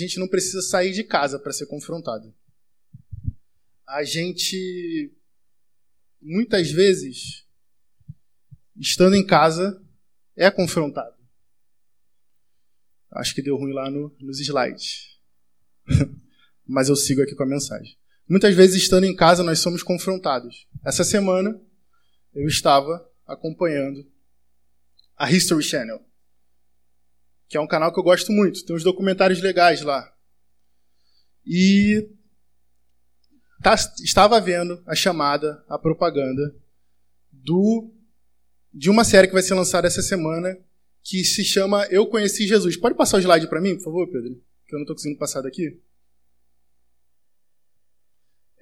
gente não precisa sair de casa para ser confrontado. A gente, muitas vezes, estando em casa, é confrontado. Acho que deu ruim lá no, nos slides. Mas eu sigo aqui com a mensagem. Muitas vezes, estando em casa, nós somos confrontados. Essa semana, eu estava acompanhando a History Channel, que é um canal que eu gosto muito. Tem uns documentários legais lá. E tá, estava vendo a chamada, a propaganda do de uma série que vai ser lançada essa semana que se chama Eu Conheci Jesus. Pode passar o slide para mim, por favor, Pedro? Que eu não estou conseguindo passar daqui.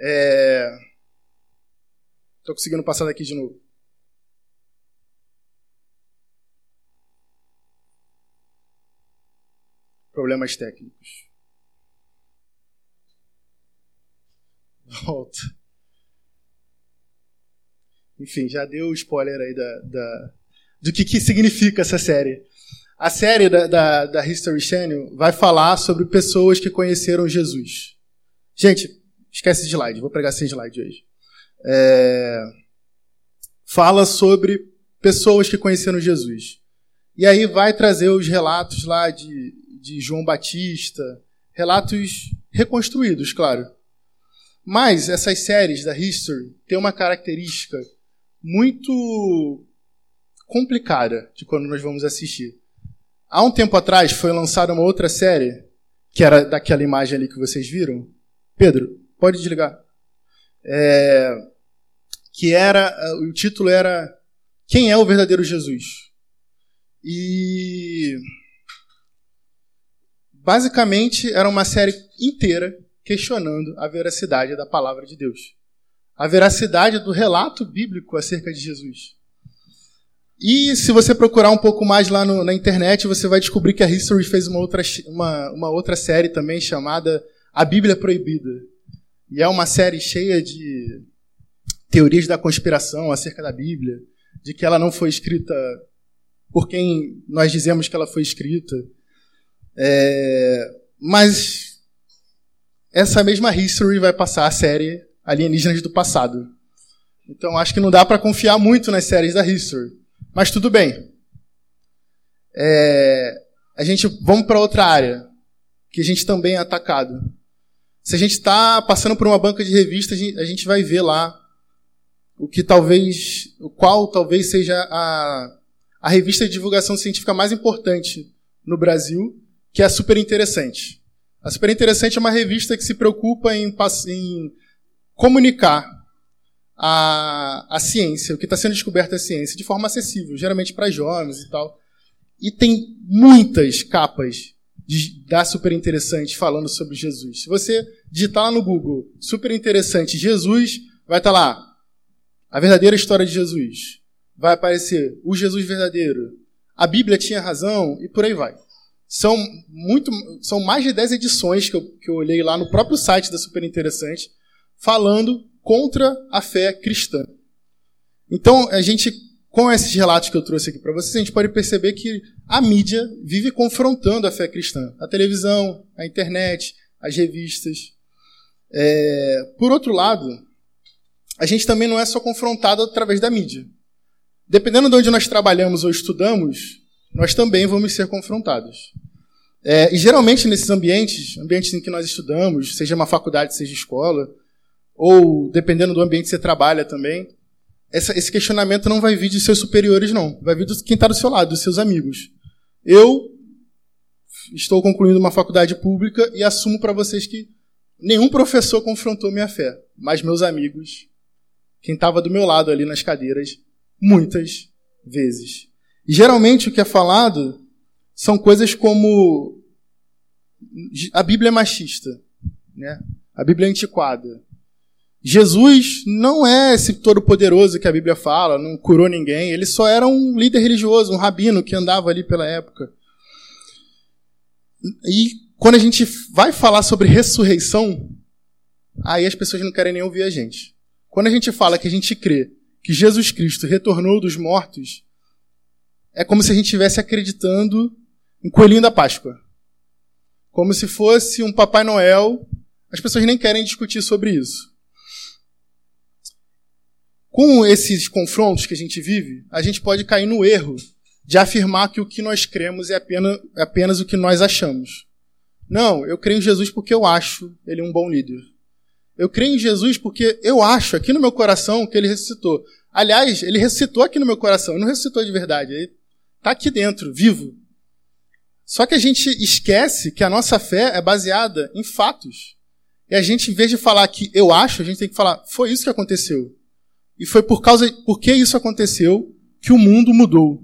É... Conseguindo passar daqui de novo. Problemas técnicos. Volta. Enfim, já deu o spoiler aí da, da do que, que significa essa série. A série da, da, da History Channel vai falar sobre pessoas que conheceram Jesus. Gente, esquece de slide, vou pregar sem slide hoje. É, fala sobre pessoas que conheceram Jesus. E aí vai trazer os relatos lá de, de João Batista, relatos reconstruídos, claro. Mas essas séries da History têm uma característica muito complicada de quando nós vamos assistir. Há um tempo atrás foi lançada uma outra série, que era daquela imagem ali que vocês viram. Pedro, pode desligar. É, que era, o título era Quem é o verdadeiro Jesus? E basicamente era uma série inteira questionando a veracidade da palavra de Deus. A veracidade do relato bíblico acerca de Jesus. E se você procurar um pouco mais lá no, na internet, você vai descobrir que a History fez uma outra, uma, uma outra série também chamada A Bíblia Proibida. E é uma série cheia de teorias da conspiração acerca da Bíblia, de que ela não foi escrita por quem nós dizemos que ela foi escrita. É, mas essa mesma History vai passar a série Alienígenas do Passado. Então acho que não dá para confiar muito nas séries da History. Mas tudo bem. É, a gente vamos para outra área que a gente também é atacado. Se a gente está passando por uma banca de revistas, a gente vai ver lá o que talvez, o qual talvez seja a, a revista de divulgação científica mais importante no Brasil, que é a Super Interessante. A Super Interessante é uma revista que se preocupa em, em comunicar a, a ciência, o que está sendo descoberto é ciência, de forma acessível, geralmente para jovens e tal. E tem muitas capas de, da Super Interessante falando sobre Jesus. Se você digitar lá no Google Super Interessante Jesus, vai estar tá lá a verdadeira história de Jesus. Vai aparecer o Jesus verdadeiro. A Bíblia tinha razão e por aí vai. São, muito, são mais de 10 edições que eu, que eu olhei lá no próprio site da Super Interessante, falando contra a fé cristã. Então, a gente, com esses relatos que eu trouxe aqui para vocês, a gente pode perceber que a mídia vive confrontando a fé cristã. A televisão, a internet, as revistas. É... Por outro lado, a gente também não é só confrontado através da mídia. Dependendo de onde nós trabalhamos ou estudamos, nós também vamos ser confrontados. É, e geralmente nesses ambientes, ambientes em que nós estudamos, seja uma faculdade, seja escola, ou dependendo do ambiente que você trabalha também, essa, esse questionamento não vai vir de seus superiores, não. Vai vir de quem está do seu lado, dos seus amigos. Eu estou concluindo uma faculdade pública e assumo para vocês que nenhum professor confrontou minha fé, mas meus amigos, quem estava do meu lado ali nas cadeiras, muitas vezes. E geralmente o que é falado são coisas como a Bíblia é machista, né? A Bíblia é antiquada. Jesus não é esse todo-poderoso que a Bíblia fala, não curou ninguém. Ele só era um líder religioso, um rabino que andava ali pela época. E quando a gente vai falar sobre ressurreição, aí as pessoas não querem nem ouvir a gente. Quando a gente fala que a gente crê que Jesus Cristo retornou dos mortos, é como se a gente estivesse acreditando em coelhinho da Páscoa. como se fosse um Papai Noel. As pessoas nem querem discutir sobre isso. Com esses confrontos que a gente vive, a gente pode cair no erro de afirmar que o que nós cremos é apenas, é apenas o que nós achamos. Não, eu creio em Jesus porque eu acho ele um bom líder. Eu creio em Jesus porque eu acho aqui no meu coração que ele ressuscitou. Aliás, ele ressuscitou aqui no meu coração, ele não ressuscitou de verdade, ele está aqui dentro, vivo. Só que a gente esquece que a nossa fé é baseada em fatos. E a gente, em vez de falar que eu acho, a gente tem que falar, foi isso que aconteceu. E foi por causa, porque isso aconteceu, que o mundo mudou.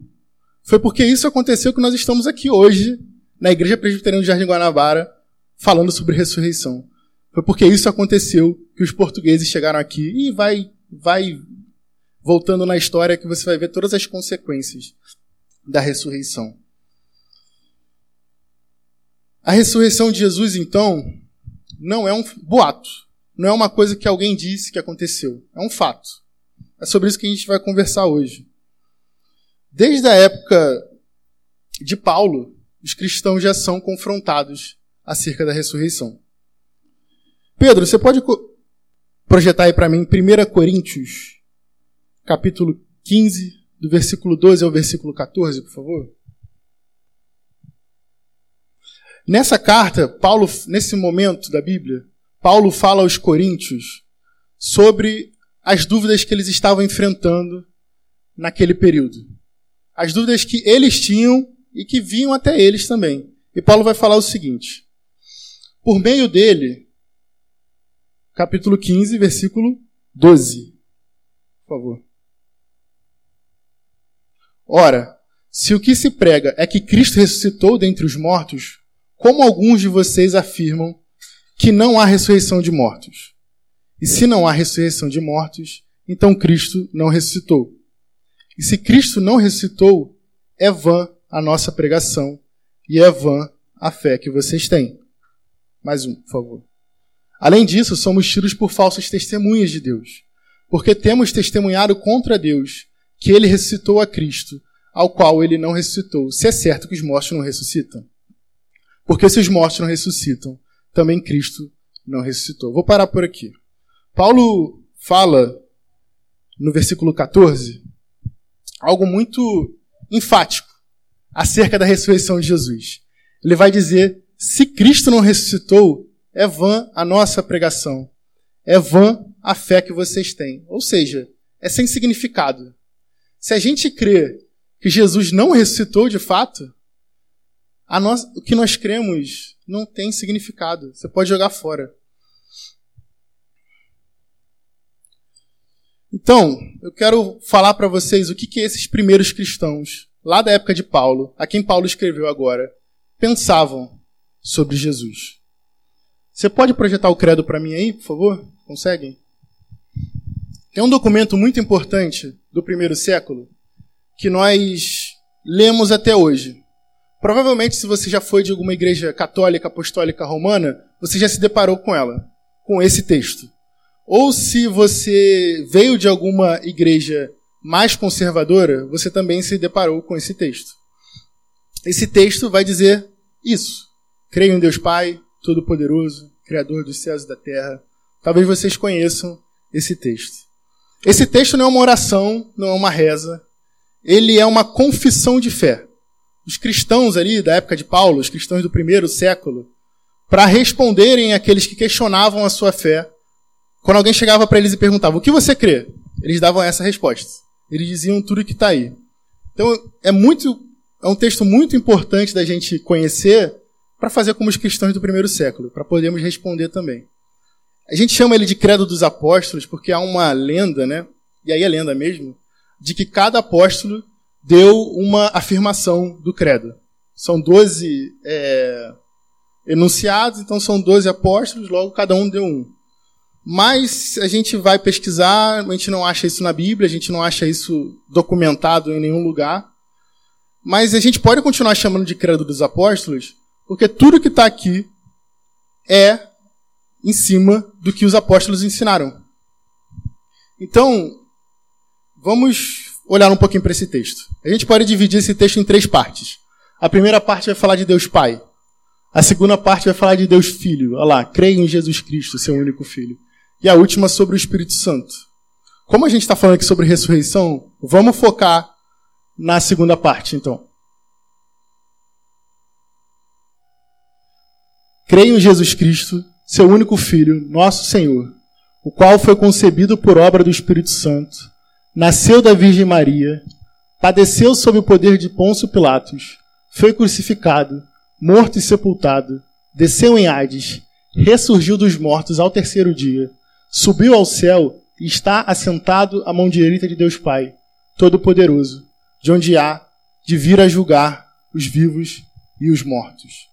Foi porque isso aconteceu que nós estamos aqui hoje, na Igreja Presbiteriana do Jardim Guanabara, falando sobre ressurreição. Foi porque isso aconteceu que os portugueses chegaram aqui e vai, vai voltando na história que você vai ver todas as consequências da ressurreição. A ressurreição de Jesus, então, não é um boato, não é uma coisa que alguém disse que aconteceu, é um fato. É sobre isso que a gente vai conversar hoje. Desde a época de Paulo, os cristãos já são confrontados acerca da ressurreição. Pedro, você pode projetar aí para mim 1 Coríntios, capítulo 15, do versículo 12 ao versículo 14, por favor? Nessa carta, Paulo, nesse momento da Bíblia, Paulo fala aos coríntios sobre as dúvidas que eles estavam enfrentando naquele período. As dúvidas que eles tinham e que vinham até eles também. E Paulo vai falar o seguinte: Por meio dele, capítulo 15, versículo 12. Por favor. Ora, se o que se prega é que Cristo ressuscitou dentre os mortos, como alguns de vocês afirmam que não há ressurreição de mortos? E se não há ressurreição de mortos, então Cristo não ressuscitou. E se Cristo não ressuscitou, é vã a nossa pregação e é vã a fé que vocês têm. Mais um, por favor. Além disso, somos tidos por falsas testemunhas de Deus, porque temos testemunhado contra Deus que ele ressuscitou a Cristo, ao qual ele não ressuscitou, se é certo que os mortos não ressuscitam. Porque se os mortos não ressuscitam, também Cristo não ressuscitou. Vou parar por aqui. Paulo fala no versículo 14 algo muito enfático acerca da ressurreição de Jesus. Ele vai dizer: se Cristo não ressuscitou, é vã a nossa pregação, é vã a fé que vocês têm. Ou seja, é sem significado. Se a gente crê que Jesus não ressuscitou de fato, o que nós cremos não tem significado. Você pode jogar fora. Então, eu quero falar para vocês o que, que esses primeiros cristãos, lá da época de Paulo, a quem Paulo escreveu agora, pensavam sobre Jesus. Você pode projetar o credo para mim aí, por favor? Conseguem? Tem um documento muito importante do primeiro século que nós lemos até hoje. Provavelmente, se você já foi de alguma igreja católica, apostólica, romana, você já se deparou com ela, com esse texto. Ou se você veio de alguma igreja mais conservadora, você também se deparou com esse texto. Esse texto vai dizer isso. Creio em Deus Pai, Todo-Poderoso, Criador dos céus e da terra. Talvez vocês conheçam esse texto. Esse texto não é uma oração, não é uma reza. Ele é uma confissão de fé. Os cristãos ali da época de Paulo, os cristãos do primeiro século, para responderem àqueles que questionavam a sua fé, quando alguém chegava para eles e perguntava: O que você crê? Eles davam essa resposta. Eles diziam tudo que está aí. Então é muito, é um texto muito importante da gente conhecer para fazer como os cristãos do primeiro século, para podermos responder também. A gente chama ele de Credo dos Apóstolos porque há uma lenda, né? E aí é lenda mesmo, de que cada apóstolo deu uma afirmação do credo. São doze é, enunciados, então são doze apóstolos, logo cada um deu um. Mas a gente vai pesquisar, a gente não acha isso na Bíblia, a gente não acha isso documentado em nenhum lugar. Mas a gente pode continuar chamando de credo dos apóstolos, porque tudo que está aqui é em cima do que os apóstolos ensinaram. Então, vamos olhar um pouquinho para esse texto. A gente pode dividir esse texto em três partes. A primeira parte vai falar de Deus Pai. A segunda parte vai falar de Deus Filho. Olha lá, creio em Jesus Cristo, seu único Filho. E a última sobre o Espírito Santo. Como a gente está falando aqui sobre ressurreição, vamos focar na segunda parte, então. Creio em Jesus Cristo, seu único Filho, nosso Senhor, o qual foi concebido por obra do Espírito Santo, nasceu da Virgem Maria, padeceu sob o poder de Pôncio Pilatos, foi crucificado, morto e sepultado, desceu em Hades, ressurgiu dos mortos ao terceiro dia, subiu ao céu e está assentado à mão direita de Deus Pai, Todo-Poderoso, de onde há de vir a julgar os vivos e os mortos.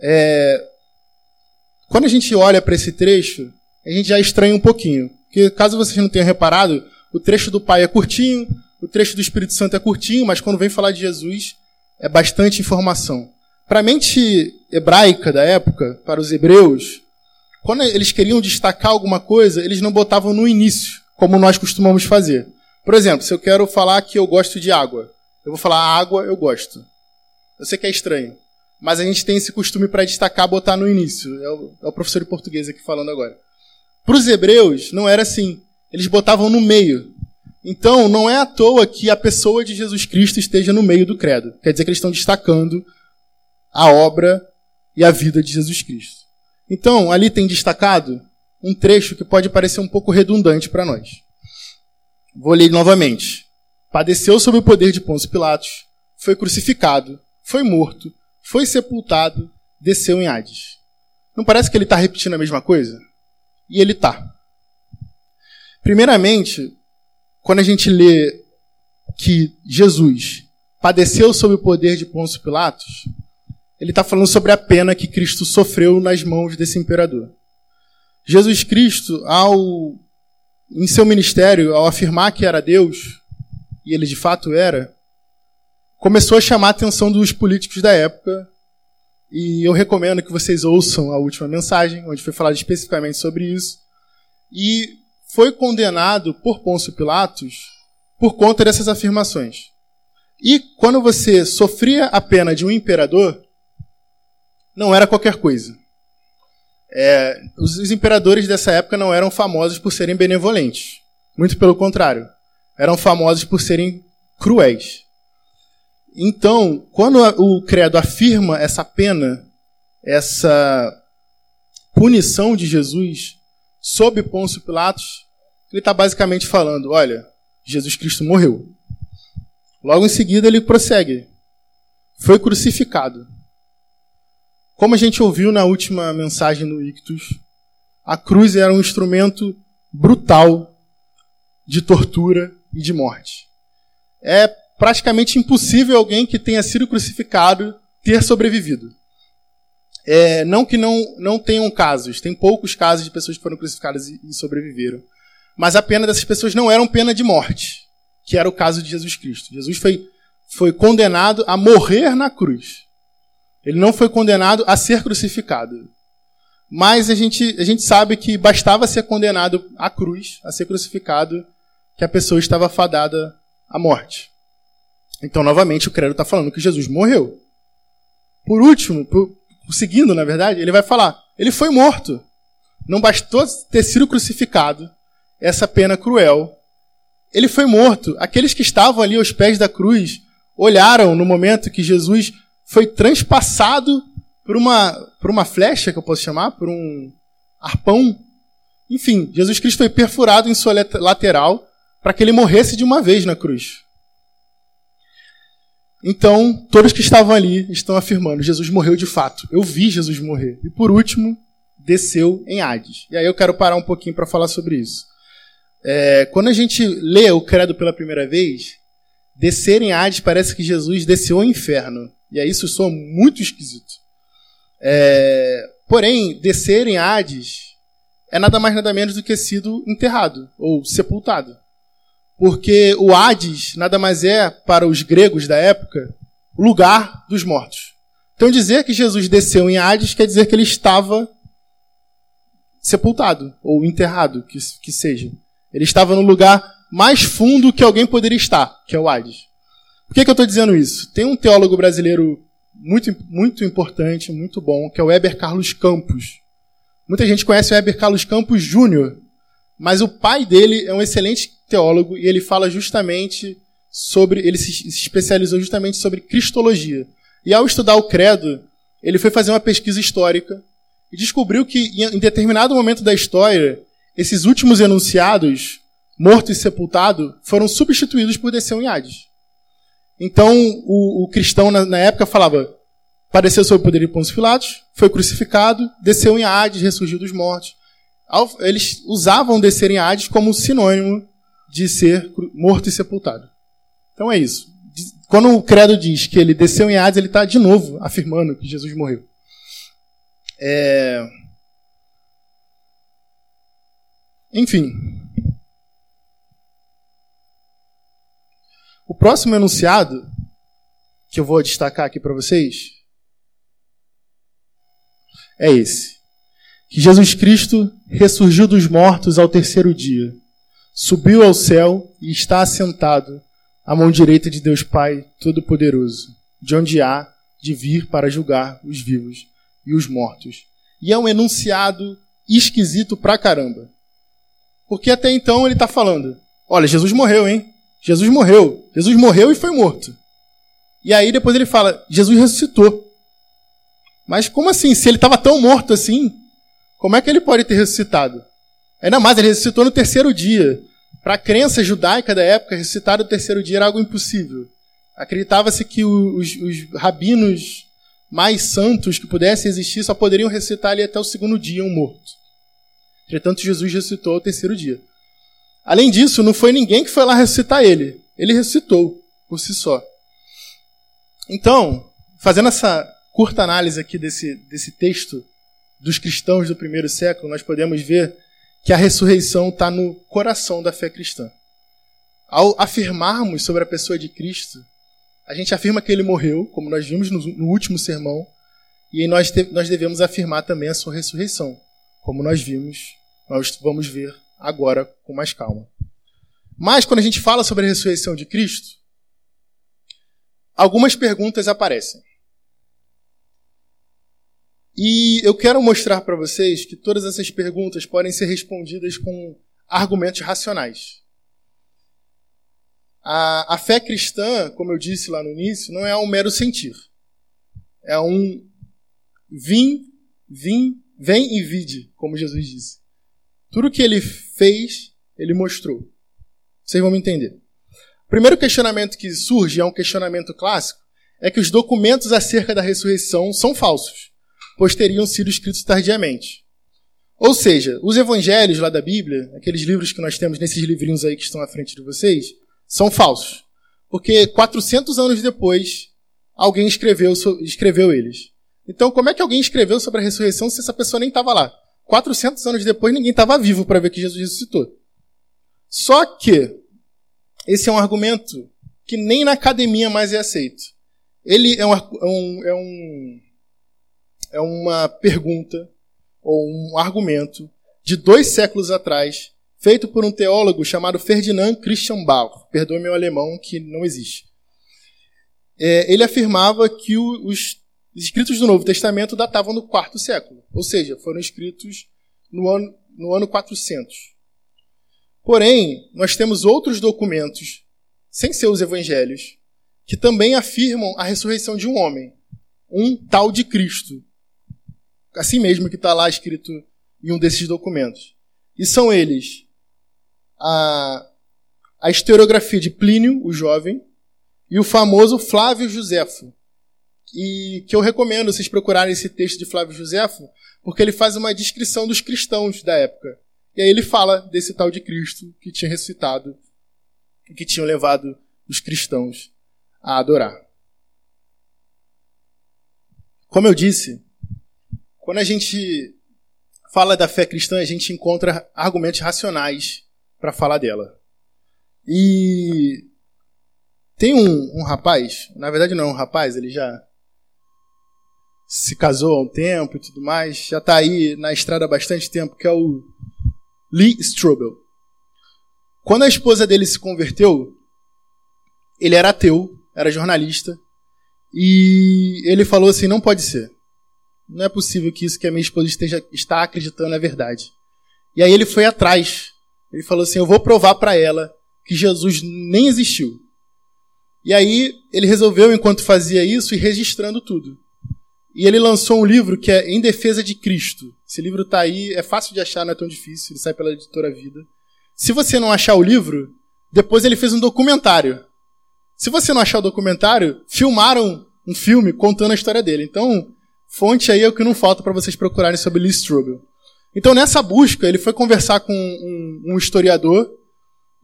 É... Quando a gente olha para esse trecho, a gente já estranha um pouquinho. Porque, caso vocês não tenham reparado, o trecho do Pai é curtinho, o trecho do Espírito Santo é curtinho, mas quando vem falar de Jesus, é bastante informação. Para a mente hebraica da época, para os hebreus, quando eles queriam destacar alguma coisa, eles não botavam no início, como nós costumamos fazer. Por exemplo, se eu quero falar que eu gosto de água, eu vou falar água, eu gosto. Eu sei que é estranho, mas a gente tem esse costume para destacar, botar no início. É o, é o professor de português aqui falando agora. Para os hebreus, não era assim. Eles botavam no meio. Então, não é à toa que a pessoa de Jesus Cristo esteja no meio do credo. Quer dizer que eles estão destacando a obra e a vida de Jesus Cristo. Então, ali tem destacado um trecho que pode parecer um pouco redundante para nós. Vou ler novamente. Padeceu sob o poder de Pôncio Pilatos, foi crucificado, foi morto, foi sepultado, desceu em Hades. Não parece que ele está repetindo a mesma coisa? E ele está. Primeiramente, quando a gente lê que Jesus padeceu sob o poder de Pôncio Pilatos, ele está falando sobre a pena que Cristo sofreu nas mãos desse imperador. Jesus Cristo, ao em seu ministério, ao afirmar que era Deus, e ele de fato era, começou a chamar a atenção dos políticos da época. E eu recomendo que vocês ouçam a última mensagem, onde foi falado especificamente sobre isso. E foi condenado por Pôncio Pilatos por conta dessas afirmações. E quando você sofria a pena de um imperador, não era qualquer coisa. É, os, imperadores dessa época não eram famosos por serem benevolentes. Muito pelo contrário. Eram famosos por serem cruéis. Então, quando o credo afirma essa pena, essa punição de Jesus sob Pôncio Pilatos, ele está basicamente falando: olha, Jesus Cristo morreu. Logo em seguida, ele prossegue: foi crucificado. Como a gente ouviu na última mensagem no Ictus, a cruz era um instrumento brutal de tortura e de morte. É praticamente impossível alguém que tenha sido crucificado ter sobrevivido. É, não que não, não tenham casos, tem poucos casos de pessoas que foram crucificadas e, e sobreviveram. Mas a pena dessas pessoas não era pena de morte, que era o caso de Jesus Cristo. Jesus foi, foi condenado a morrer na cruz. Ele não foi condenado a ser crucificado. Mas a gente, a gente sabe que bastava ser condenado à cruz, a ser crucificado, que a pessoa estava fadada à morte. Então, novamente, o credo está falando que Jesus morreu. Por último, por, seguindo, na verdade, ele vai falar: ele foi morto. Não bastou ter sido crucificado, essa pena cruel. Ele foi morto. Aqueles que estavam ali aos pés da cruz olharam no momento que Jesus foi transpassado por uma, por uma flecha, que eu posso chamar, por um arpão. Enfim, Jesus Cristo foi perfurado em sua lateral para que ele morresse de uma vez na cruz. Então, todos que estavam ali estão afirmando: Jesus morreu de fato. Eu vi Jesus morrer. E por último, desceu em Hades. E aí eu quero parar um pouquinho para falar sobre isso. É, quando a gente lê o credo pela primeira vez, descer em Hades parece que Jesus desceu ao inferno. E aí isso soa muito esquisito. É, porém, descer em Hades é nada mais nada menos do que sido enterrado ou sepultado. Porque o Hades nada mais é, para os gregos da época, o lugar dos mortos. Então dizer que Jesus desceu em Hades quer dizer que ele estava sepultado ou enterrado, que, que seja. Ele estava no lugar mais fundo que alguém poderia estar, que é o Hades. Por que, que eu estou dizendo isso? Tem um teólogo brasileiro muito, muito importante, muito bom, que é o Weber Carlos Campos. Muita gente conhece o Weber Carlos Campos Júnior, mas o pai dele é um excelente teólogo e ele fala justamente sobre. Ele se especializou justamente sobre cristologia. E ao estudar o credo, ele foi fazer uma pesquisa histórica e descobriu que em determinado momento da história, esses últimos enunciados, morto e sepultado, foram substituídos por Desceu em Hades. Então, o, o cristão na, na, época falava: padeceu sob o poder de Pôncio Pilatos, foi crucificado, desceu em Hades, ressurgiu dos mortos. Eles usavam descer em Hades como sinônimo de ser morto e sepultado. Então é isso. Quando o credo diz que ele desceu em Hades, ele está de novo afirmando que Jesus morreu. É... Enfim. O próximo enunciado que eu vou destacar aqui para vocês é esse: que Jesus Cristo ressurgiu dos mortos ao terceiro dia, subiu ao céu e está assentado à mão direita de Deus Pai Todo-Poderoso, de onde há de vir para julgar os vivos e os mortos. E é um enunciado esquisito pra caramba. Porque até então ele está falando: olha, Jesus morreu, hein? Jesus morreu. Jesus morreu e foi morto. E aí depois ele fala: Jesus ressuscitou. Mas como assim? Se ele estava tão morto assim, como é que ele pode ter ressuscitado? Ainda mais, ele ressuscitou no terceiro dia. Para a crença judaica da época, ressuscitar no terceiro dia era algo impossível. Acreditava-se que os, os, rabinos mais santos que pudessem existir só poderiam ressuscitar ali até o segundo dia, um morto. Entretanto, Jesus ressuscitou ao terceiro dia. Além disso, não foi ninguém que foi lá ressuscitar ele. Ele ressuscitou por si só. Então, fazendo essa curta análise aqui desse, desse texto dos cristãos do primeiro século, nós podemos ver que a ressurreição está no coração da fé cristã. Ao afirmarmos sobre a pessoa de Cristo, a gente afirma que ele morreu, como nós vimos no, último sermão, e nós, nós devemos afirmar também a sua ressurreição, como nós vimos, nós vamos ver agora com mais calma. Mas quando a gente fala sobre a ressurreição de Cristo, algumas perguntas aparecem. E eu quero mostrar para vocês que todas essas perguntas podem ser respondidas com argumentos racionais. A, a fé cristã, como eu disse lá no início, não é um mero sentir. É um vim, vim, vem e vide, como Jesus disse. Tudo que ele fez, ele mostrou. Vocês vão me entender. O primeiro questionamento que surge, é um questionamento clássico, é que os documentos acerca da ressurreição são falsos pois teriam sido escritos tardiamente. Ou seja, os evangelhos lá da Bíblia, aqueles livros que nós temos nesses livrinhos aí que estão à frente de vocês, são falsos. Porque 400 anos depois, alguém escreveu, escreveu eles. Então, como é que alguém escreveu sobre a ressurreição se essa pessoa nem estava lá? 400 anos depois, ninguém estava vivo para ver que Jesus ressuscitou. Só que esse é um argumento que nem na academia mais é aceito. Ele é um, é um, é um é uma pergunta ou um argumento de dois séculos atrás, feito por um teólogo chamado Ferdinand Christian Bauer. Perdoe meu alemão, que não existe. É, ele afirmava que o, os escritos do Novo Testamento datavam do quarto século, ou seja, foram escritos no ano, no ano 400. Porém, nós temos outros documentos, sem ser os evangelhos, que também afirmam a ressurreição de um homem, um tal de Cristo, assim mesmo que está lá escrito em um desses documentos. E são eles a, a historiografia de Plínio, o jovem, e o famoso Flávio Josefo. E que eu recomendo vocês procurarem esse texto de Flávio Josefo, porque ele faz uma descrição dos cristãos da época. E aí ele fala desse tal de Cristo que tinha ressuscitado, que tinham levado os cristãos a adorar. Como eu disse, quando a gente fala da fé cristã, a gente encontra argumentos racionais para falar dela. E tem um, um, rapaz, na verdade não é um rapaz, ele já se casou há um tempo e tudo mais, já está aí na estrada há bastante tempo, que é o Lee Strobel. Quando a esposa dele se converteu, ele era ateu, era jornalista, E ele falou assim: não pode ser. Não é possível que isso que a minha esposa esteja está acreditando é verdade. E aí ele foi atrás. Ele falou assim: eu vou provar para ela que Jesus nem existiu. E aí ele resolveu, enquanto fazia isso, ir registrando tudo. E ele lançou um livro que é Em Defesa de Cristo. Esse livro está aí, é fácil de achar, não é tão difícil, ele sai pela editora Vida. Se você não achar o livro, depois ele fez um documentário. Se você não achar o documentário, filmaram um filme contando a história dele. Então, fonte aí é o que não falta para vocês procurarem sobre Lee Strobel. Então, nessa busca, ele foi conversar com um, um historiador,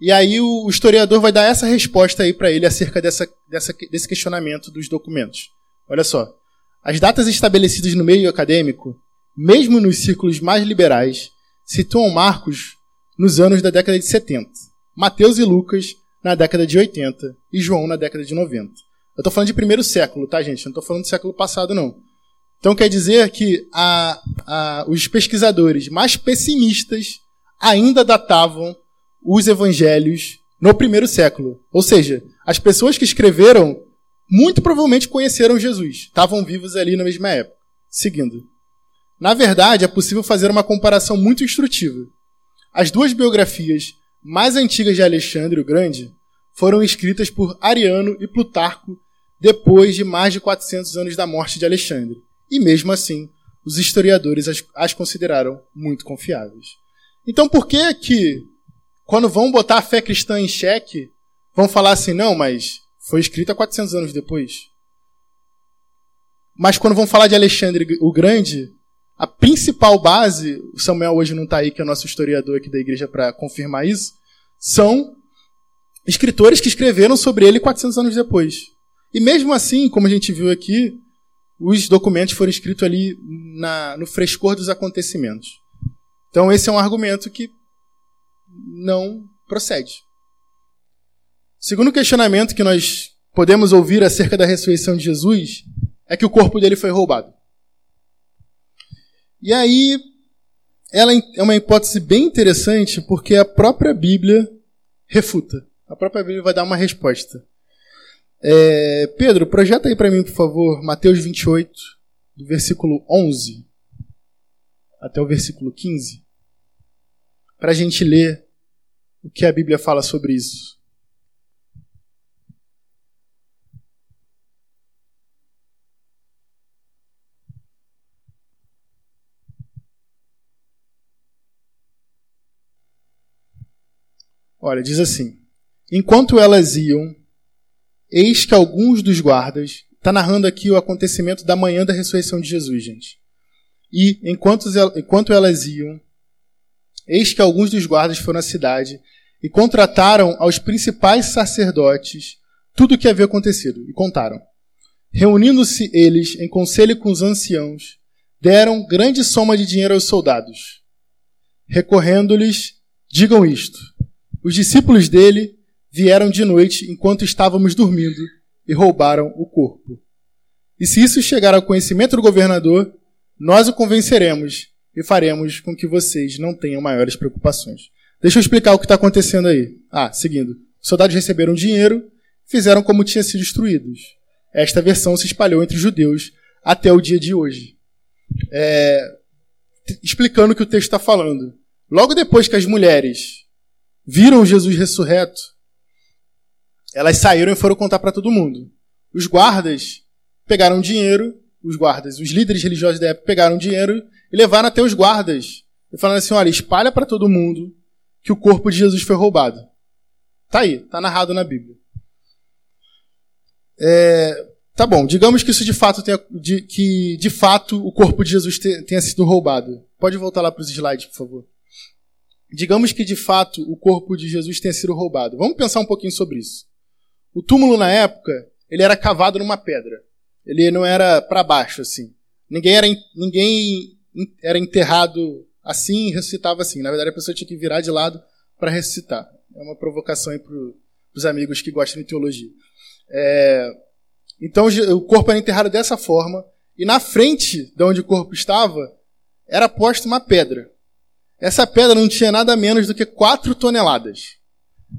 e aí o historiador vai dar essa resposta aí para ele acerca dessa, dessa, desse questionamento dos documentos. Olha só. As datas estabelecidas no meio acadêmico, mesmo nos círculos mais liberais, situam Marcos nos anos da década de 70, Mateus e Lucas na década de 80 e João na década de 90. Eu estou falando de primeiro século, tá, gente? Eu não estou falando do século passado, não. Então quer dizer que a, a, os pesquisadores mais pessimistas ainda datavam os evangelhos no primeiro século. Ou seja, as pessoas que escreveram muito provavelmente conheceram Jesus, estavam vivos ali na mesma época. Seguindo. Na verdade, é possível fazer uma comparação muito instrutiva. As duas biografias mais antigas de Alexandre o Grande foram escritas por Ariano e Plutarco depois de mais de 400 anos da morte de Alexandre. E mesmo assim, os historiadores as, as consideraram muito confiáveis. Então, por que que quando vão botar a fé cristã em xeque, vão falar assim, não, mas foi escrita 400 anos depois? Mas quando vão falar de Alexandre o Grande, a principal base, o Samuel hoje não está aí, que é o nosso historiador aqui da igreja para confirmar isso, são escritores que escreveram sobre ele 400 anos depois. E mesmo assim, como a gente viu aqui, os documentos foram escritos ali na, no frescor dos acontecimentos. Então, esse é um argumento que não procede. Segundo questionamento que nós podemos ouvir acerca da ressurreição de Jesus é que o corpo dele foi roubado. E aí, ela é uma hipótese bem interessante porque a própria Bíblia refuta. A própria Bíblia vai dar uma resposta. É, Pedro, projeta aí para mim, por favor, Mateus 28, do versículo 11 até o versículo 15, para a gente ler o que a Bíblia fala sobre isso. Olha, diz assim: Enquanto elas iam, eis que alguns dos guardas. Está narrando aqui o acontecimento da manhã da ressurreição de Jesus, gente. E, enquanto, enquanto elas iam, eis que alguns dos guardas foram à cidade e contrataram aos principais sacerdotes tudo o que havia acontecido, e contaram. Reunindo-se eles em conselho com os anciãos, deram grande soma de dinheiro aos soldados. Recorrendo-lhes, digam isto: os discípulos dele vieram de noite enquanto estávamos dormindo e roubaram o corpo. E se isso chegar ao conhecimento do governador, nós o convenceremos e faremos com que vocês não tenham maiores preocupações. Deixa eu explicar o que está acontecendo aí. Ah, seguindo. Os soldados receberam dinheiro, fizeram como tinha sido instruídos. Esta versão se espalhou entre os judeus até o dia de hoje. É, explicando o que o texto está falando. Logo depois que as mulheres viram Jesus ressurreto, elas saíram e foram contar para todo mundo. Os guardas pegaram dinheiro, os guardas, os líderes religiosos da época pegaram dinheiro e levaram até os guardas e falaram assim: olha, espalha para todo mundo que o corpo de Jesus foi roubado. Tá aí, tá narrado na Bíblia. É, tá bom, digamos que isso de fato tenha, de, que de fato o corpo de Jesus tenha sido roubado. Pode voltar lá para os slides, por favor. Digamos que de fato o corpo de Jesus tenha sido roubado. Vamos pensar um pouquinho sobre isso. O túmulo na época, ele era cavado numa pedra. Ele não era para baixo assim. Ninguém era ninguém era enterrado assim e ressuscitava assim. Na verdade, a pessoa tinha que virar de lado para ressuscitar. É uma provocação aí para os amigos que gostam de teologia. É, então, o corpo era enterrado dessa forma, e na frente de onde o corpo estava, era posta uma pedra. Essa pedra não tinha nada menos do que 4 toneladas.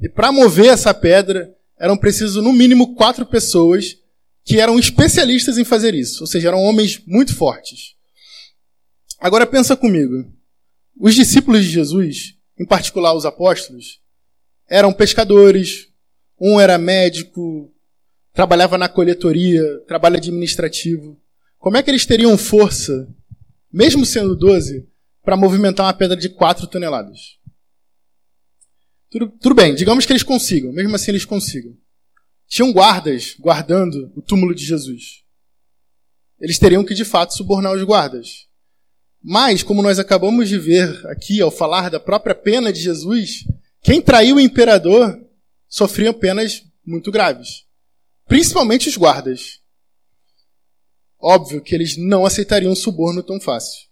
E para mover essa pedra, eram preciso no mínimo quatro pessoas que eram especialistas em fazer isso, ou seja, eram homens muito fortes. Agora pensa comigo. Os discípulos de Jesus, em particular os apóstolos, eram pescadores, um era médico, trabalhava na coletoria, trabalho administrativo. Como é que eles teriam força, mesmo sendo 12, para movimentar uma pedra de 4 toneladas? Tudo, tudo bem, digamos que eles consigam, mesmo assim eles consigam. Tinham guardas guardando o túmulo de Jesus. Eles teriam que de fato subornar os guardas. Mas, como nós acabamos de ver aqui ao falar da própria pena de Jesus, quem traiu o imperador sofria penas muito graves. Principalmente os guardas. Óbvio que eles não aceitariam suborno tão fácil.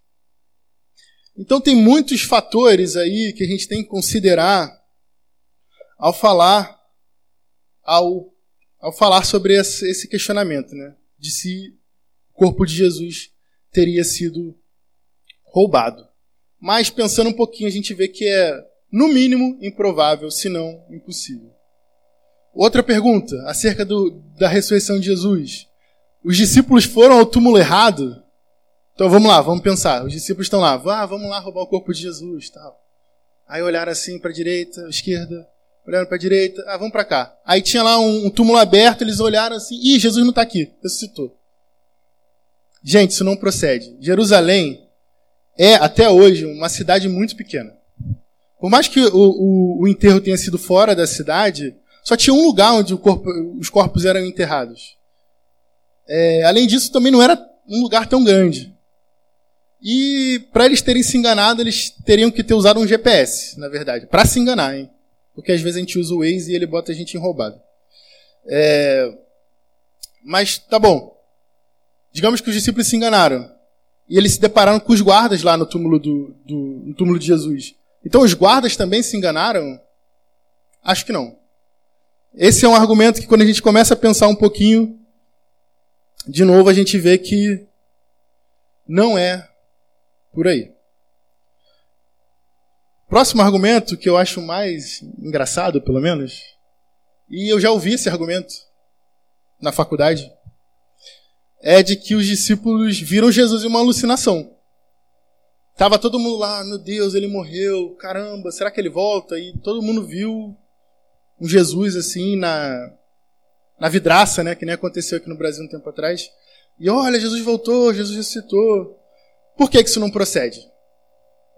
Então tem muitos fatores aí que a gente tem que considerar ao falar ao, ao falar sobre esse questionamento, né? De se o corpo de Jesus teria sido roubado. Mas pensando um pouquinho, a gente vê que é, no mínimo, improvável, se não impossível. Outra pergunta acerca do, da ressurreição de Jesus. Os discípulos foram ao túmulo errado? Então vamos lá, vamos pensar. Os discípulos estão lá, ah, vamos lá roubar o corpo de Jesus, tal. Aí olharam assim para a direita, esquerda, olharam para a direita, ah, vamos para cá. Aí tinha lá um, um, túmulo aberto, eles olharam assim, ih, Jesus não está aqui, ressuscitou. Gente, isso não procede. Jerusalém é, até hoje, uma cidade muito pequena. Por mais que o, o, o enterro tenha sido fora da cidade, só tinha um lugar onde corpo, os corpos eram enterrados. É, além disso, também não era um lugar tão grande. E para eles terem se enganado, eles teriam que ter usado um GPS, na verdade. Para se enganar, hein? Porque às vezes a gente usa o Waze e ele bota a gente em. É... Mas tá bom. Digamos que os discípulos se enganaram. E eles se depararam com os guardas lá no túmulo, do, do no túmulo de Jesus. Então os guardas também se enganaram? Acho que não. Esse é um argumento que quando a gente começa a pensar um pouquinho, de novo a gente vê que não é por aí. Próximo argumento que eu acho mais engraçado, pelo menos, e eu já ouvi esse argumento na faculdade, é de que os discípulos viram Jesus em uma alucinação. Tava todo mundo lá, meu Deus, ele morreu, caramba, será que ele volta? E todo mundo viu um Jesus assim na na vidraça, né, que nem aconteceu aqui no Brasil um tempo atrás. E olha, Jesus voltou, Jesus ressuscitou. Por que, que isso não procede?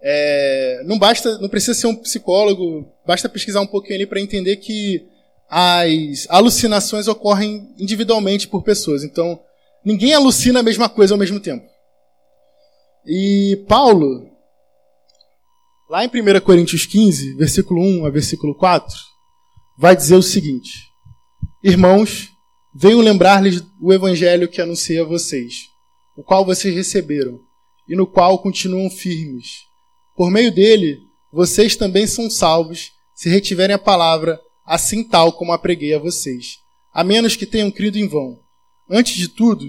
É, não basta, não precisa ser um psicólogo, basta pesquisar um pouquinho ali para entender que as alucinações ocorrem individualmente por pessoas. Então, Ninguém alucina a mesma coisa ao mesmo tempo. E Paulo, lá em 1 Coríntios 15, versículo 1 a versículo 4, vai dizer o seguinte: Irmãos, venho lembrar-lhes o evangelho que anunciei a vocês, o qual vocês receberam, e no qual continuam firmes. Por meio dele, vocês também são salvos, se retiverem a palavra, assim tal como a preguei a vocês, a menos que tenham crido em vão. Antes de tudo,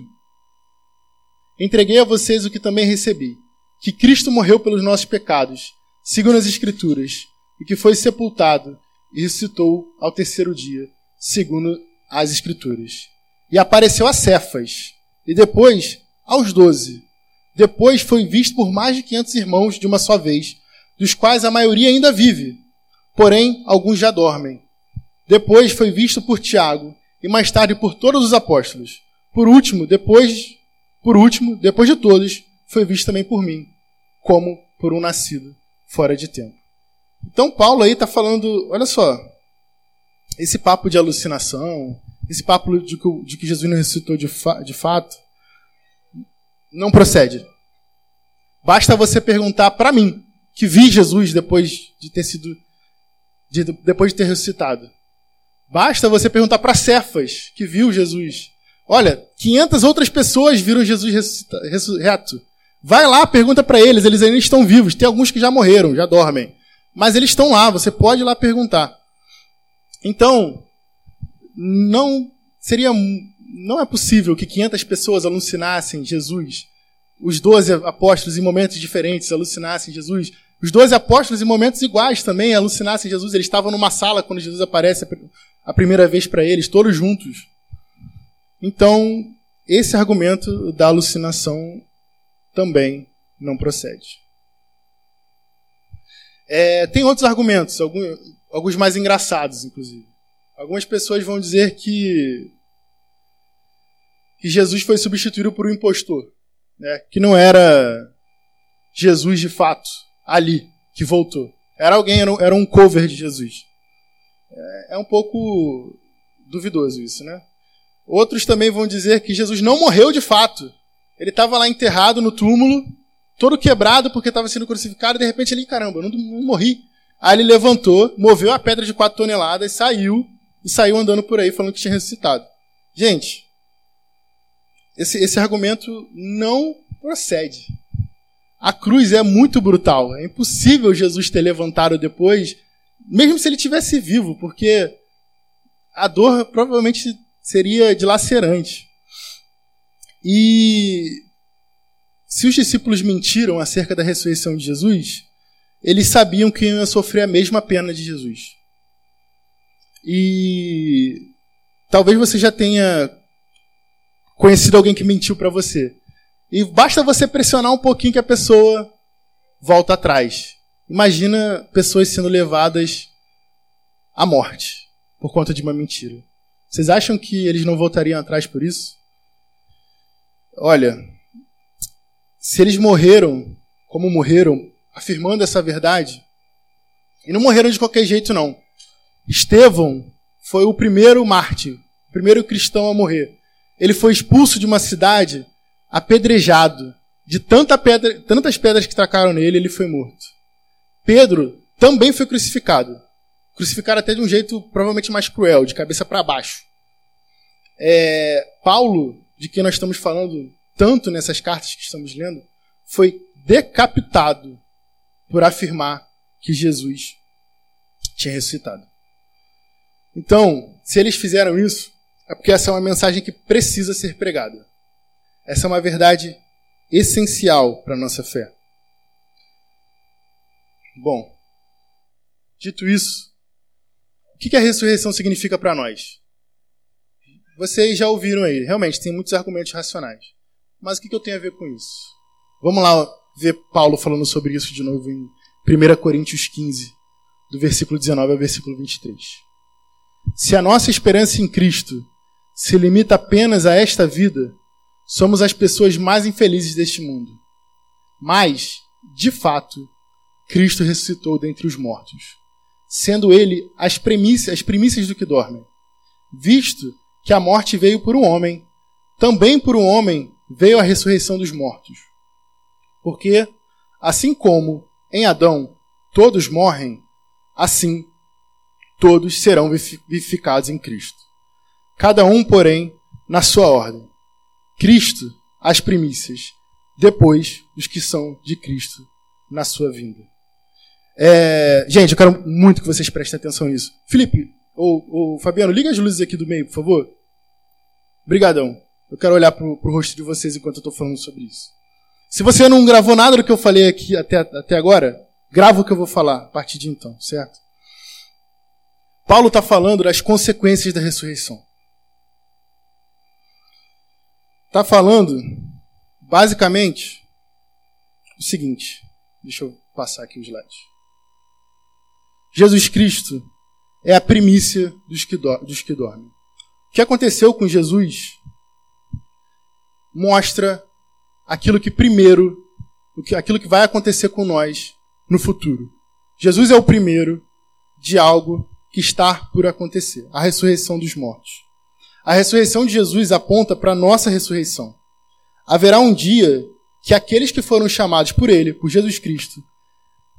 entreguei a vocês o que também recebi: que Cristo morreu pelos nossos pecados, segundo as Escrituras, e que foi sepultado e ressuscitou ao terceiro dia, segundo as Escrituras. E apareceu a Cefas, e depois aos doze. Depois foi visto por mais de quinhentos irmãos de uma só vez, dos quais a maioria ainda vive, porém alguns já dormem. Depois foi visto por Tiago, e mais tarde por todos os apóstolos. Por último, depois, por último, depois de todos, foi visto também por mim, como por um nascido fora de tempo. Então Paulo aí está falando, olha só, esse papo de alucinação, esse papo de que, de que Jesus não ressuscitou de, fa de fato, não procede. Basta você perguntar para mim, que vi Jesus depois de ter sido, de, depois de ter ressuscitado. Basta você perguntar para Cefas, que viu Jesus Olha, 500 outras pessoas viram Jesus ressurreto. Vai lá, pergunta para eles, eles ainda estão vivos. Tem alguns que já morreram, já dormem. Mas eles estão lá, você pode ir lá perguntar. Então, não seria não é possível que 500 pessoas alucinassem Jesus. Os 12 apóstolos em momentos diferentes alucinassem Jesus. Os 12 apóstolos em momentos iguais também alucinassem Jesus. Eles estavam numa sala quando Jesus aparece a primeira vez para eles, todos juntos. Então, esse argumento da alucinação também não procede. É, tem outros argumentos, alguns, alguns mais engraçados, inclusive. Algumas pessoas vão dizer que, que Jesus foi substituído por um impostor, né? que não era Jesus de fato, ali, que voltou. Era alguém, era um cover de Jesus. É, é um pouco duvidoso isso, né? Outros também vão dizer que Jesus não morreu de fato. Ele estava lá enterrado no túmulo, todo quebrado porque estava sendo crucificado, e de repente ele, caramba, eu não, não morri. Aí ele levantou, moveu a pedra de quatro toneladas, saiu e saiu andando por aí falando que tinha ressuscitado. Gente, esse, esse argumento não procede. A cruz é muito brutal. É impossível Jesus ter levantado depois, mesmo se ele tivesse vivo, porque a dor provavelmente seria dilacerante. E se os discípulos mentiram acerca da ressurreição de Jesus, eles sabiam que iam sofrer a mesma pena de Jesus. E talvez você já tenha conhecido alguém que mentiu para você. E basta você pressionar um pouquinho que a pessoa volta atrás. Imagina pessoas sendo levadas à morte por conta de uma mentira. Vocês acham que eles não voltariam atrás por isso? Olha, se eles morreram como morreram, afirmando essa verdade, e não morreram de qualquer jeito, não. Estevão foi o primeiro mártir, o primeiro cristão a morrer. Ele foi expulso de uma cidade, apedrejado. De tanta pedra, tantas pedras que tacaram nele, ele foi morto. Pedro também foi crucificado. Crucificado até de um jeito provavelmente mais cruel, de cabeça para baixo. É, Paulo, de quem nós estamos falando tanto nessas cartas que estamos lendo, foi decapitado por afirmar que Jesus tinha ressuscitado. Então, se eles fizeram isso, é porque essa é uma mensagem que precisa ser pregada. Essa é uma verdade essencial para a nossa fé. Bom, dito isso, o que a ressurreição significa para nós? Vocês já ouviram aí, realmente tem muitos argumentos racionais. Mas o que, eu tenho a ver com isso? Vamos lá ver Paulo falando sobre isso de novo em 1 Coríntios 15, do versículo 19 ao versículo 23. Se a nossa esperança em Cristo se limita apenas a esta vida, somos as pessoas mais infelizes deste mundo. Mas, de fato, Cristo ressuscitou dentre os mortos, sendo ele as premissas, as primícias do que dormem. Visto que a morte veio por um homem, também por um homem veio a ressurreição dos mortos. Porque, assim como em Adão todos morrem, assim todos serão vivificados em Cristo. Cada um, porém, na sua ordem. Cristo, as primícias, depois os que são de Cristo na sua vinda. É, gente, eu quero muito que vocês prestem atenção nisso. Felipe, ou, ou Fabiano, liga as luzes aqui do meio, por favor. Obrigadão. Eu quero olhar para o rosto de vocês enquanto eu estou falando sobre isso. Se você não gravou nada do que eu falei aqui até, até agora, grava o que eu vou falar a partir de então, certo? Paulo está falando das consequências da ressurreição. Está falando, basicamente, o seguinte. Deixa eu passar aqui o slide. Jesus Cristo é a primícia dos que, do, dos que dormem. O que aconteceu com Jesus mostra aquilo que primeiro, aquilo que vai acontecer com nós no futuro. Jesus é o primeiro de algo que está por acontecer, a ressurreição dos mortos. A ressurreição de Jesus aponta para a nossa ressurreição. Haverá um dia que aqueles que foram chamados por ele, por Jesus Cristo,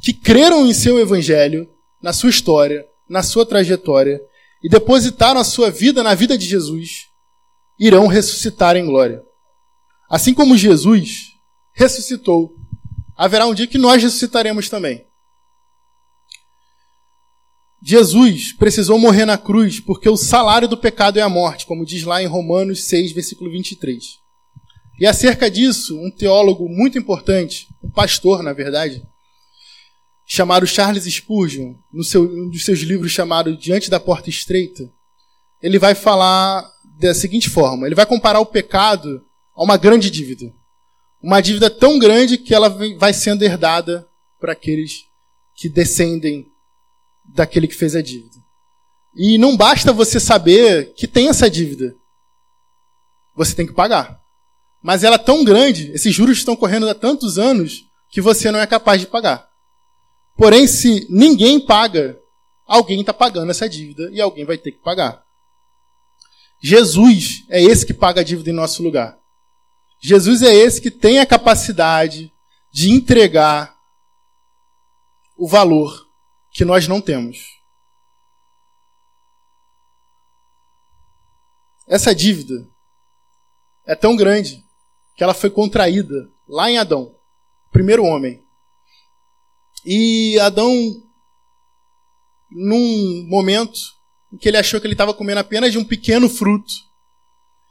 que creram em seu evangelho, na sua história, na sua trajetória e depositaram a sua vida na vida de Jesus, irão ressuscitar em glória. Assim como Jesus ressuscitou, haverá um dia que nós ressuscitaremos também. Jesus precisou morrer na cruz porque o salário do pecado é a morte, como diz lá em Romanos 6, versículo 23. E acerca disso, um teólogo muito importante, um pastor, na verdade, chamado Charles Spurgeon, no seu, um dos seus livros chamado Diante da Porta Estreita, ele vai falar da seguinte forma: ele vai comparar o pecado a uma grande dívida. Uma dívida tão grande que ela vai sendo herdada para aqueles que descendem daquele que fez a dívida. E não basta você saber que tem essa dívida. Você tem que pagar. Mas ela é tão grande, esses juros estão correndo há tantos anos, que você não é capaz de pagar. Porém, se ninguém paga, alguém está pagando essa dívida e alguém vai ter que pagar. Jesus é esse que paga a dívida em nosso lugar. Jesus é esse que tem a capacidade de entregar o valor que nós não temos. Essa dívida é tão grande que ela foi contraída lá em Adão, primeiro homem. E Adão, num momento em que ele achou que ele estava comendo apenas de um pequeno fruto,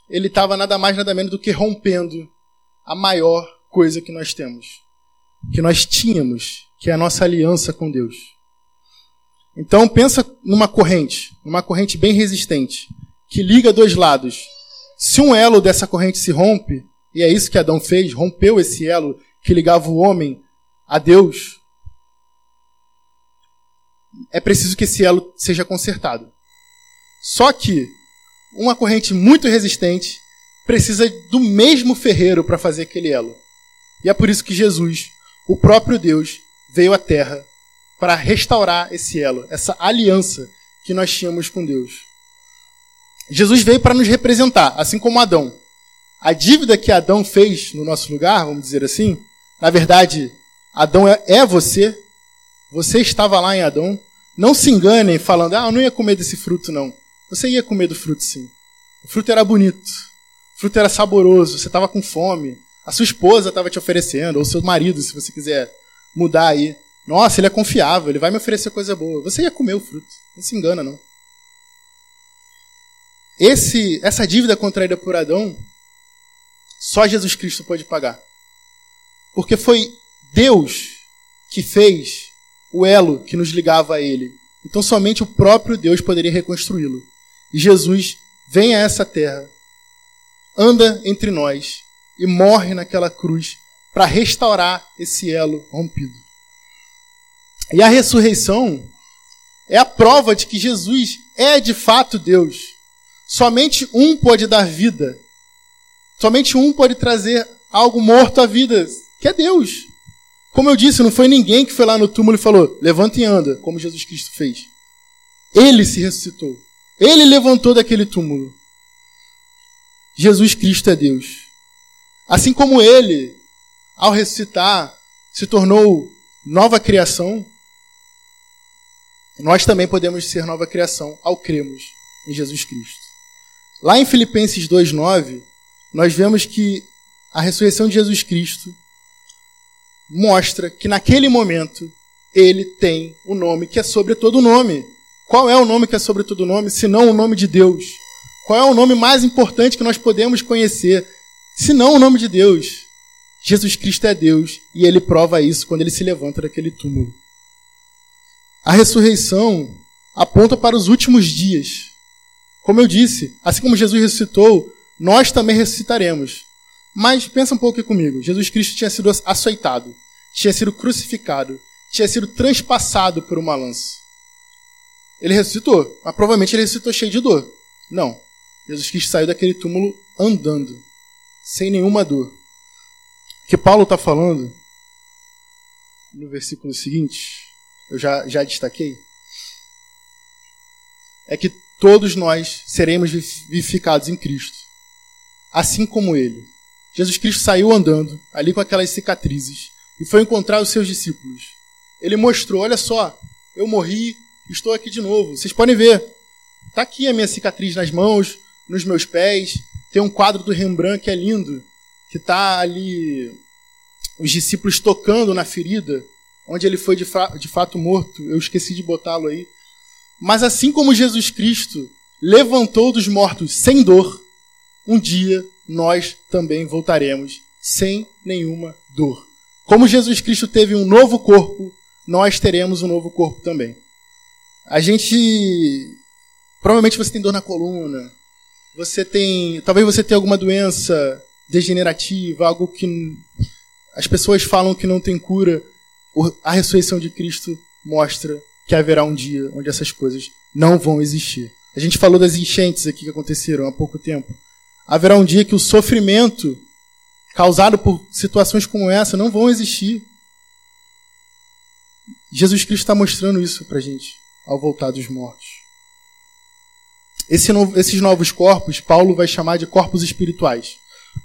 ele estava nada mais nada menos do que rompendo a maior coisa que nós temos, que nós tínhamos, que é a nossa aliança com Deus. Então pensa numa corrente, numa corrente bem resistente, que liga dois lados. Se um elo dessa corrente se rompe, e é isso que Adão fez, rompeu esse elo que ligava o homem a Deus, é preciso que esse elo seja consertado. Só que uma corrente muito resistente precisa do mesmo ferreiro para fazer aquele elo. E é por isso que Jesus, o próprio Deus, veio à Terra para restaurar esse elo, essa aliança que nós tínhamos com Deus. Jesus veio para nos representar, assim como Adão. A dívida que Adão fez no nosso lugar, vamos dizer assim, na verdade, Adão é, é você. Você estava lá em Adão. Não se enganem falando, ah, eu não ia comer desse fruto, não. Você ia comer do fruto, sim. O fruto era bonito. O fruto era saboroso. Você estava com fome. A sua esposa estava te oferecendo, ou seu marido, se você quiser mudar aí. Nossa, ele é confiável, ele vai me oferecer coisa boa. Você ia comer o fruto. Não se engana, não. Esse, essa dívida contraída por Adão, só Jesus Cristo pode pagar. Porque foi Deus que fez o elo que nos ligava a Ele. Então somente o próprio Deus poderia reconstruí-lo. E Jesus vem a essa terra, anda entre nós e morre naquela cruz para restaurar esse elo rompido. E a ressurreição é a prova de que Jesus é de fato Deus. Somente um pode dar vida. Somente um pode trazer algo morto à vida, que é Deus. Como eu disse, não foi ninguém que foi lá no túmulo e falou: levanta e anda, como Jesus Cristo fez. Ele se ressuscitou. Ele levantou daquele túmulo. Jesus Cristo é Deus. Assim como ele, ao ressuscitar, se tornou nova criação, nós também podemos ser nova criação ao cremos em Jesus Cristo. Lá em Filipenses 2:9, nós vemos que a ressurreição de Jesus Cristo mostra que naquele momento ele tem o nome que é sobre todo nome. Qual é o nome que é sobre todo nome, senão o nome de Deus? Qual é o nome mais importante que nós podemos conhecer, senão o nome de Deus? Jesus Cristo é Deus e ele prova isso quando ele se levanta daquele túmulo. A ressurreição aponta para os últimos dias. Como eu disse, assim como Jesus ressuscitou, nós também ressuscitaremos. Mas pensa um pouco aqui comigo. Jesus Cristo tinha sido açoitado, tinha sido crucificado, tinha sido transpassado por uma lança. Ele ressuscitou, mas provavelmente ele ressuscitou cheio de dor. Não. Jesus Cristo saiu daquele túmulo andando, sem nenhuma dor. O que Paulo está falando no versículo seguinte, eu já, já destaquei, é que todos nós seremos vivificados em Cristo, assim como ele. Jesus Cristo saiu andando, ali com aquelas cicatrizes, e foi encontrar os seus discípulos. Ele mostrou: olha só, eu morri, estou aqui de novo. Vocês podem ver. Está aqui a minha cicatriz nas mãos, nos meus pés. Tem um quadro do Rembrandt que é lindo, que está ali os discípulos tocando na ferida, onde ele foi de, de fato morto. Eu esqueci de botá-lo aí. Mas assim como Jesus Cristo levantou dos mortos sem dor, um dia nós também voltaremos sem nenhuma dor. Como Jesus Cristo teve um novo corpo, nós teremos um novo corpo também. A gente. Provavelmente você tem dor na coluna, você tem, talvez você tenha alguma doença degenerativa, algo que as pessoas falam que não tem cura. A ressurreição de Cristo mostra que haverá um dia onde essas coisas não vão existir. A gente falou das enchentes aqui que aconteceram há pouco tempo. Haverá um dia que o sofrimento causado por situações como essa não vão existir. Jesus Cristo está mostrando isso para a gente ao voltar dos mortos. Esse novo, esses novos corpos, Paulo vai chamar de corpos espirituais.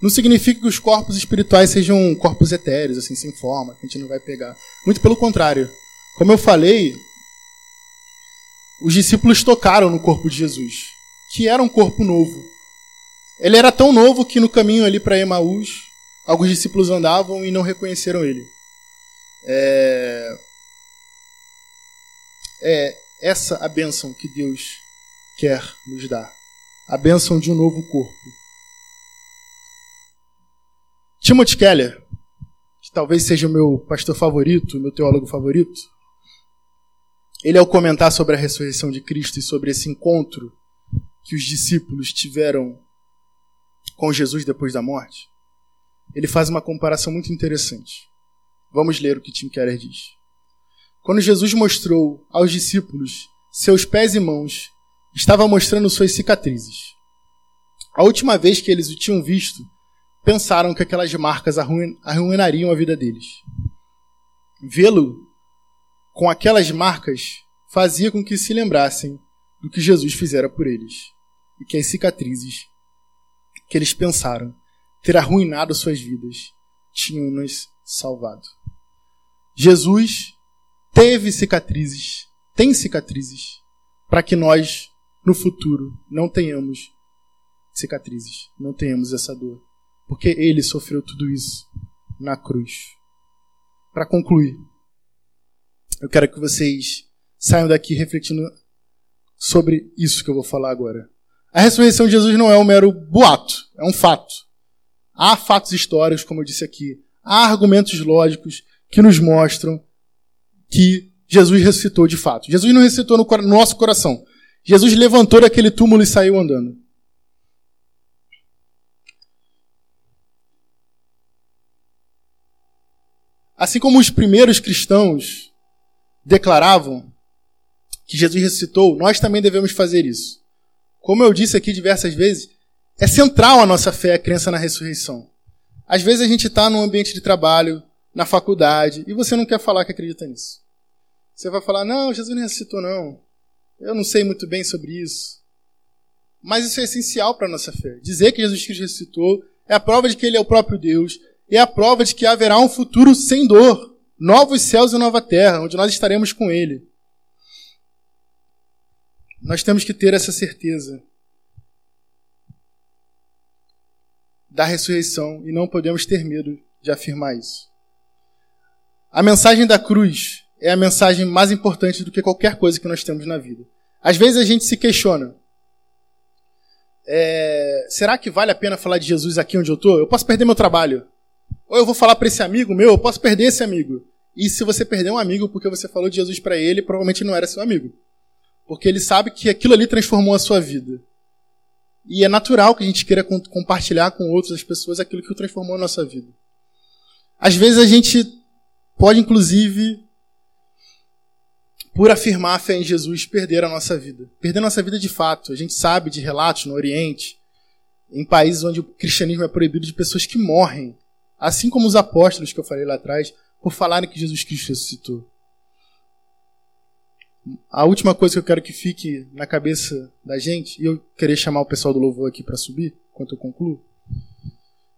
Não significa que os corpos espirituais sejam corpos etéreos, assim, sem forma, que a gente não vai pegar. Muito pelo contrário. Como eu falei, os discípulos tocaram no corpo de Jesus, que era um corpo novo. Ele era tão novo que no caminho ali para Emaús, alguns discípulos andavam e não reconheceram ele. É... é essa a bênção que Deus quer nos dar. A bênção de um novo corpo. Timothy Keller, que talvez seja o meu pastor favorito, meu teólogo favorito, ele, ao comentar sobre a ressurreição de Cristo e sobre esse encontro que os discípulos tiveram com Jesus depois da morte, ele faz uma comparação muito interessante. Vamos ler o que Tim Keller diz. Quando Jesus mostrou aos discípulos seus pés e mãos, estava mostrando suas cicatrizes. A última vez que eles o tinham visto, pensaram que aquelas marcas arruinariam a vida deles. Vê-lo com aquelas marcas fazia com que se lembrassem do que Jesus fizera por eles e que as cicatrizes que eles pensaram ter arruinado suas vidas tinham-nos salvado. Jesus teve cicatrizes, tem cicatrizes, para que nós, no futuro, não tenhamos cicatrizes, não tenhamos essa dor. Porque ele sofreu tudo isso na cruz. Para concluir, eu quero que vocês saiam daqui refletindo sobre isso que eu vou falar agora. A ressurreição de Jesus não é um mero boato, é um fato. Há fatos históricos, como eu disse aqui, há argumentos lógicos que nos mostram que Jesus ressuscitou de fato. Jesus não ressuscitou no nosso coração. Jesus levantou daquele túmulo e saiu andando. Assim como os primeiros cristãos declaravam que Jesus ressuscitou, nós também devemos fazer isso. Como eu disse aqui diversas vezes, é central a nossa fé, a crença na ressurreição. Às vezes a gente está num ambiente de trabalho, na faculdade, e você não quer falar que acredita nisso. Você vai falar, não, Jesus não ressuscitou, não. Eu não sei muito bem sobre isso. Mas isso é essencial para a nossa fé. Dizer que Jesus Cristo ressuscitou é a prova de que Ele é o próprio Deus, é a prova de que haverá um futuro sem dor novos céus e nova terra, onde nós estaremos com Ele. Nós temos que ter essa certeza da ressurreição e não podemos ter medo de afirmar isso. A mensagem da cruz é a mensagem mais importante do que qualquer coisa que nós temos na vida. Às vezes a gente se questiona: é, será que vale a pena falar de Jesus aqui onde eu estou? Eu posso perder meu trabalho. Ou eu vou falar para esse amigo meu, eu posso perder esse amigo. E se você perder um amigo porque você falou de Jesus para ele, provavelmente não era seu amigo. Porque ele sabe que aquilo ali transformou a sua vida. E é natural que a gente queira compartilhar com outras pessoas aquilo que transformou a nossa vida. Às vezes a gente pode, inclusive, por afirmar a fé em Jesus, perder a nossa vida. Perder a nossa vida de fato. A gente sabe de relatos no Oriente, em países onde o cristianismo é proibido, de pessoas que morrem Assim como os apóstolos que eu falei lá atrás, por falarem que Jesus Cristo ressuscitou. A última coisa que eu quero que fique na cabeça da gente, e eu querer chamar o pessoal do louvor aqui para subir, enquanto eu concluo,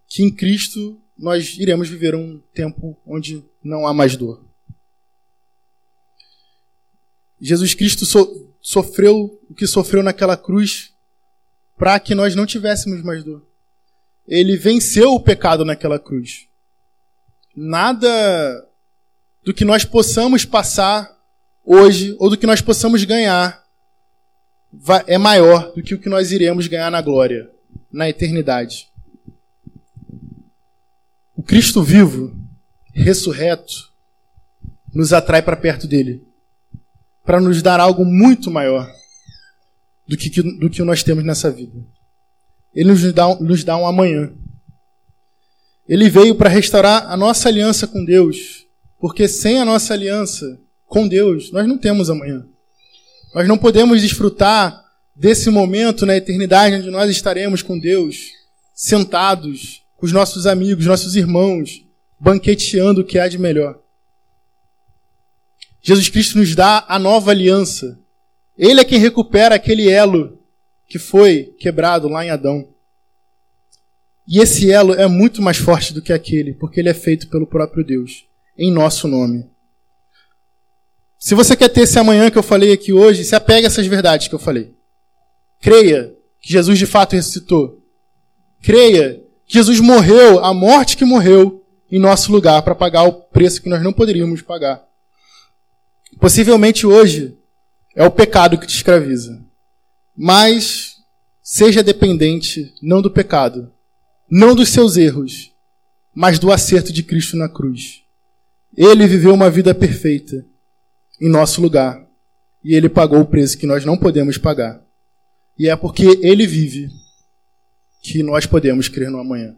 que em Cristo nós iremos viver um tempo onde não há mais dor. Jesus Cristo so, sofreu o que sofreu naquela cruz para que nós não tivéssemos mais dor ele venceu o pecado naquela cruz. Nada do que nós possamos passar hoje ou do que nós possamos ganhar é maior do que o que nós iremos ganhar na glória, na eternidade. O Cristo vivo, ressurreto, nos atrai para perto dele, para nos dar algo muito maior do que, do que nós temos nessa vida. Ele nos dá, nos dá um amanhã. Ele veio para restaurar a nossa aliança com Deus, porque sem a nossa aliança com Deus, nós não temos amanhã. Nós não podemos desfrutar desse momento na eternidade onde nós estaremos com Deus, sentados com os nossos amigos, nossos irmãos, banqueteando o que há de melhor. Jesus Cristo nos dá a nova aliança. Ele é quem recupera aquele elo que foi quebrado lá em Adão. E esse elo é muito mais forte do que aquele, porque ele é feito pelo próprio Deus, em nosso nome. Se você quer ter esse amanhã que eu falei aqui hoje, se apegue a essas verdades que eu falei. Creia que Jesus de fato ressuscitou. Creia que Jesus morreu a morte que morreu em nosso lugar para pagar o preço que nós não poderíamos pagar. Possivelmente hoje é o pecado que te escraviza. Mas seja dependente não do pecado, não dos seus erros, mas do acerto de Cristo na cruz. Ele viveu uma vida perfeita em nosso lugar e ele pagou o preço que nós não podemos pagar. E é porque ele vive que nós podemos crer no amanhã.